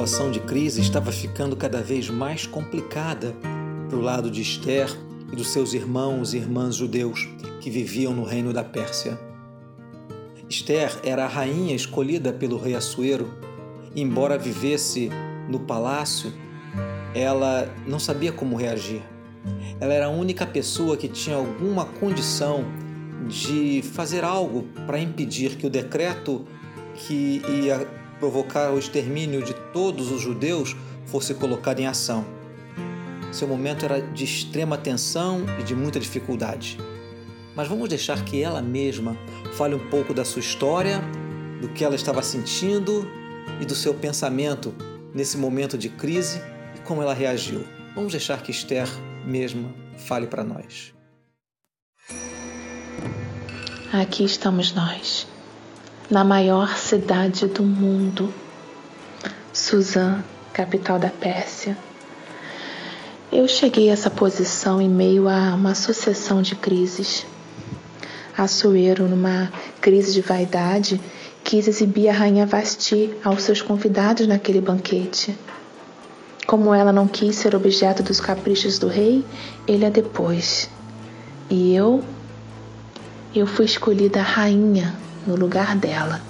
situação de crise estava ficando cada vez mais complicada para o lado de Esther e dos seus irmãos e irmãs judeus que viviam no reino da Pérsia. Esther era a rainha escolhida pelo rei Assuero, embora vivesse no palácio, ela não sabia como reagir. Ela era a única pessoa que tinha alguma condição de fazer algo para impedir que o decreto que ia provocar o extermínio de todos os judeus fosse colocado em ação. Seu momento era de extrema tensão e de muita dificuldade. Mas vamos deixar que ela mesma fale um pouco da sua história, do que ela estava sentindo e do seu pensamento nesse momento de crise e como ela reagiu. Vamos deixar que Esther mesma fale para nós. Aqui estamos nós, na maior cidade do mundo, Suzã, capital da Pérsia. Eu cheguei a essa posição em meio a uma sucessão de crises. Assuero, numa crise de vaidade, quis exibir a rainha Vasti aos seus convidados naquele banquete. Como ela não quis ser objeto dos caprichos do rei, ele a depôs. E eu, eu fui escolhida rainha no lugar dela.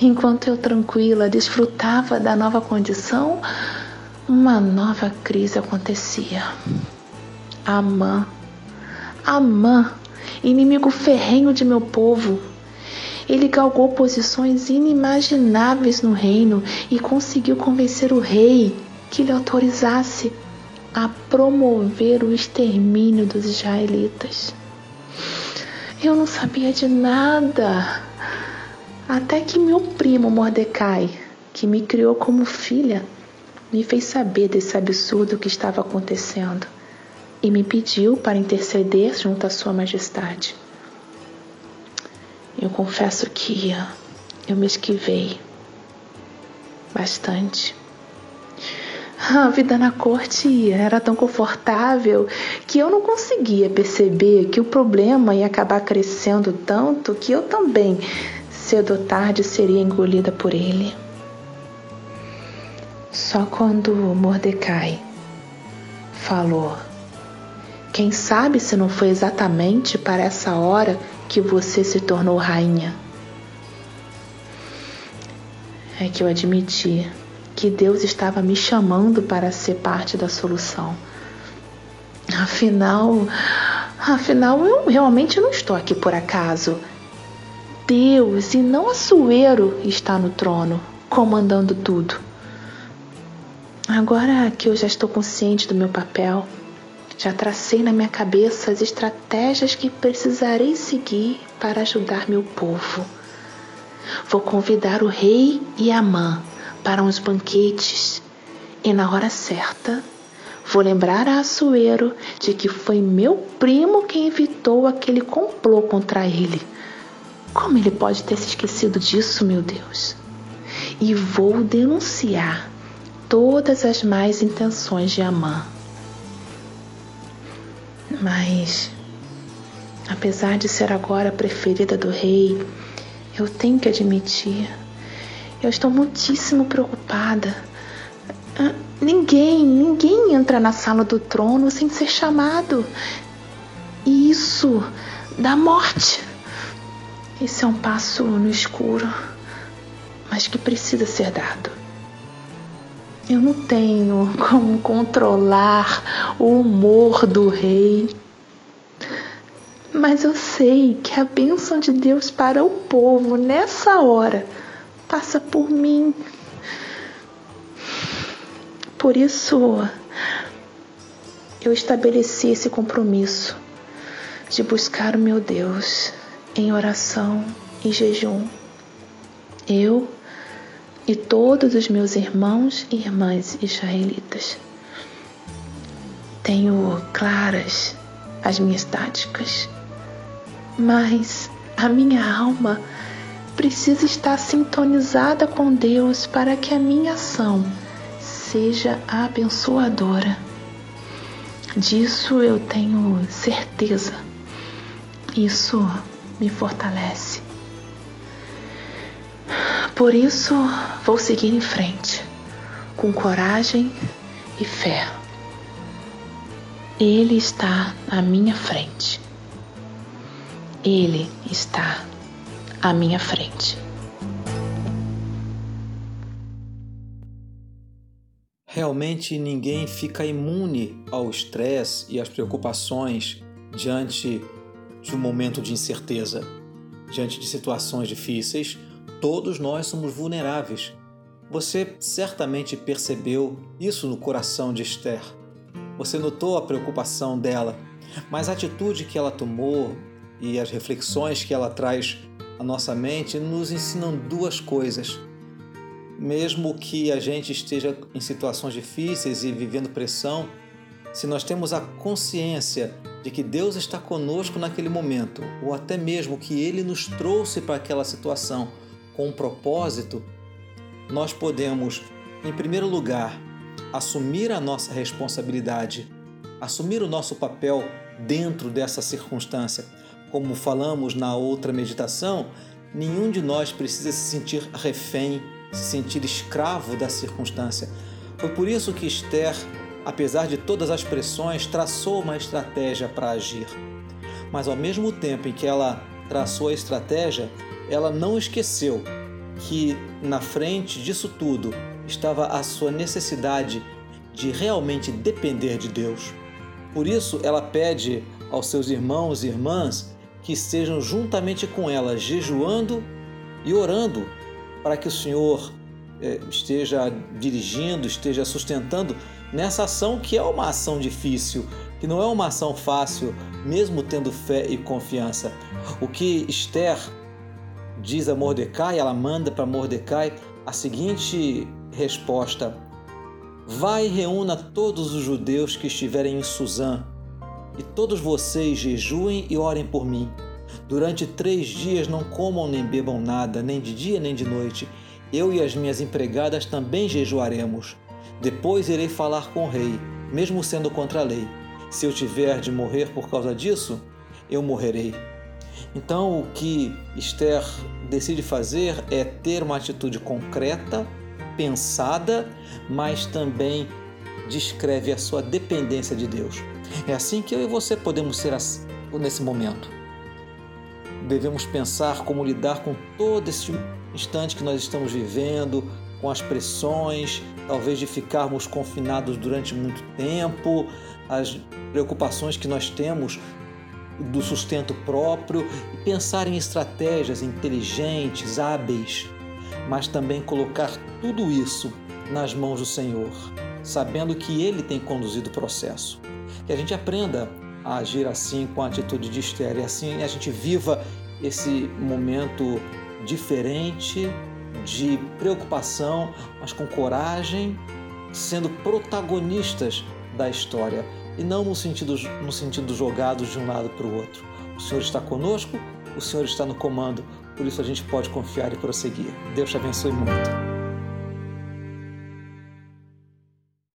Enquanto eu tranquila desfrutava da nova condição, uma nova crise acontecia. Amã, Amã, inimigo ferrenho de meu povo, ele galgou posições inimagináveis no reino e conseguiu convencer o rei que lhe autorizasse a promover o extermínio dos israelitas. Eu não sabia de nada, até que meu primo Mordecai, que me criou como filha, me fez saber desse absurdo que estava acontecendo e me pediu para interceder junto à Sua Majestade. Eu confesso que eu me esquivei bastante. A vida na corte era tão confortável que eu não conseguia perceber que o problema ia acabar crescendo tanto que eu também, cedo ou tarde, seria engolida por ele. Só quando Mordecai falou: Quem sabe se não foi exatamente para essa hora que você se tornou rainha. É que eu admiti que Deus estava me chamando para ser parte da solução. Afinal, afinal eu realmente não estou aqui por acaso. Deus e não Assuero está no trono, comandando tudo. Agora que eu já estou consciente do meu papel, já tracei na minha cabeça as estratégias que precisarei seguir para ajudar meu povo. Vou convidar o rei e a mãe para uns banquetes e na hora certa vou lembrar a Assuero de que foi meu primo quem evitou aquele complô contra ele. Como ele pode ter se esquecido disso, meu Deus? E vou denunciar todas as más intenções de Amã. Mas, apesar de ser agora a preferida do rei, eu tenho que admitir, eu estou muitíssimo preocupada. Ah, ninguém, ninguém entra na sala do trono sem ser chamado. E isso dá morte. Esse é um passo no escuro, mas que precisa ser dado. Eu não tenho como controlar o humor do rei. Mas eu sei que a bênção de Deus para o povo nessa hora passa por mim. Por isso, eu estabeleci esse compromisso de buscar o meu Deus em oração e jejum. Eu e todos os meus irmãos e irmãs israelitas. Tenho claras as minhas táticas, mas a minha alma precisa estar sintonizada com Deus para que a minha ação seja abençoadora. Disso eu tenho certeza. Isso me fortalece. Por isso, vou seguir em frente, com coragem e fé. Ele está à minha frente. Ele está à minha frente. Realmente ninguém fica imune ao estresse e às preocupações diante de um momento de incerteza, diante de situações difíceis. Todos nós somos vulneráveis. Você certamente percebeu isso no coração de Esther. Você notou a preocupação dela, mas a atitude que ela tomou e as reflexões que ela traz à nossa mente nos ensinam duas coisas mesmo que a gente esteja em situações difíceis e vivendo pressão, se nós temos a consciência de que Deus está conosco naquele momento, ou até mesmo que Ele nos trouxe para aquela situação com um propósito, nós podemos, em primeiro lugar, assumir a nossa responsabilidade, assumir o nosso papel dentro dessa circunstância. Como falamos na outra meditação, nenhum de nós precisa se sentir refém se sentir escravo da circunstância. Foi por isso que Esther, apesar de todas as pressões, traçou uma estratégia para agir. Mas ao mesmo tempo em que ela traçou a estratégia, ela não esqueceu que na frente disso tudo estava a sua necessidade de realmente depender de Deus. Por isso, ela pede aos seus irmãos e irmãs que estejam juntamente com ela, jejuando e orando para que o Senhor é, esteja dirigindo, esteja sustentando nessa ação que é uma ação difícil, que não é uma ação fácil, mesmo tendo fé e confiança. O que Esther diz a Mordecai, ela manda para Mordecai a seguinte resposta: Vai e reúna todos os judeus que estiverem em Suzã, e todos vocês jejuem e orem por mim. Durante três dias não comam nem bebam nada, nem de dia nem de noite. Eu e as minhas empregadas também jejuaremos. Depois irei falar com o rei, mesmo sendo contra a lei. Se eu tiver de morrer por causa disso, eu morrerei. Então, o que Esther decide fazer é ter uma atitude concreta, pensada, mas também descreve a sua dependência de Deus. É assim que eu e você podemos ser nesse momento devemos pensar como lidar com todo esse instante que nós estamos vivendo, com as pressões, talvez de ficarmos confinados durante muito tempo, as preocupações que nós temos do sustento próprio e pensar em estratégias inteligentes, hábeis, mas também colocar tudo isso nas mãos do Senhor, sabendo que Ele tem conduzido o processo. Que a gente aprenda a agir assim com a atitude de Esther e assim a gente viva esse momento diferente de preocupação, mas com coragem, sendo protagonistas da história e não no sentido, no sentido jogados de um lado para o outro. O Senhor está conosco, o Senhor está no comando, por isso a gente pode confiar e prosseguir. Deus te abençoe muito.